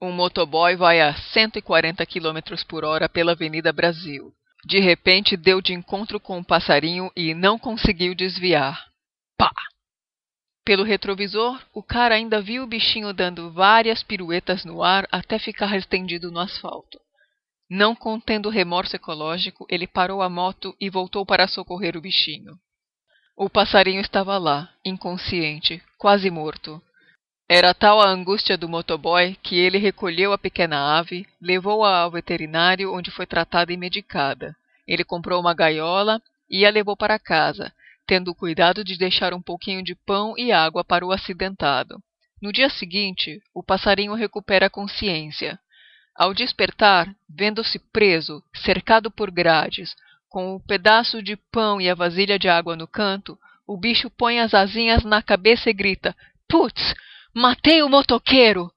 Um motoboy vai a 140 km por hora pela Avenida Brasil. De repente deu de encontro com um passarinho e não conseguiu desviar. Pá! Pelo retrovisor, o cara ainda viu o bichinho dando várias piruetas no ar até ficar estendido no asfalto. Não contendo remorso ecológico, ele parou a moto e voltou para socorrer o bichinho. O passarinho estava lá, inconsciente, quase morto. Era tal a angústia do motoboy que ele recolheu a pequena ave, levou-a ao veterinário onde foi tratada e medicada. Ele comprou uma gaiola e a levou para casa, tendo o cuidado de deixar um pouquinho de pão e água para o acidentado. No dia seguinte, o passarinho recupera a consciência. Ao despertar, vendo-se preso, cercado por grades, com o pedaço de pão e a vasilha de água no canto, o bicho põe as asinhas na cabeça e grita: Putz, matei o motoqueiro!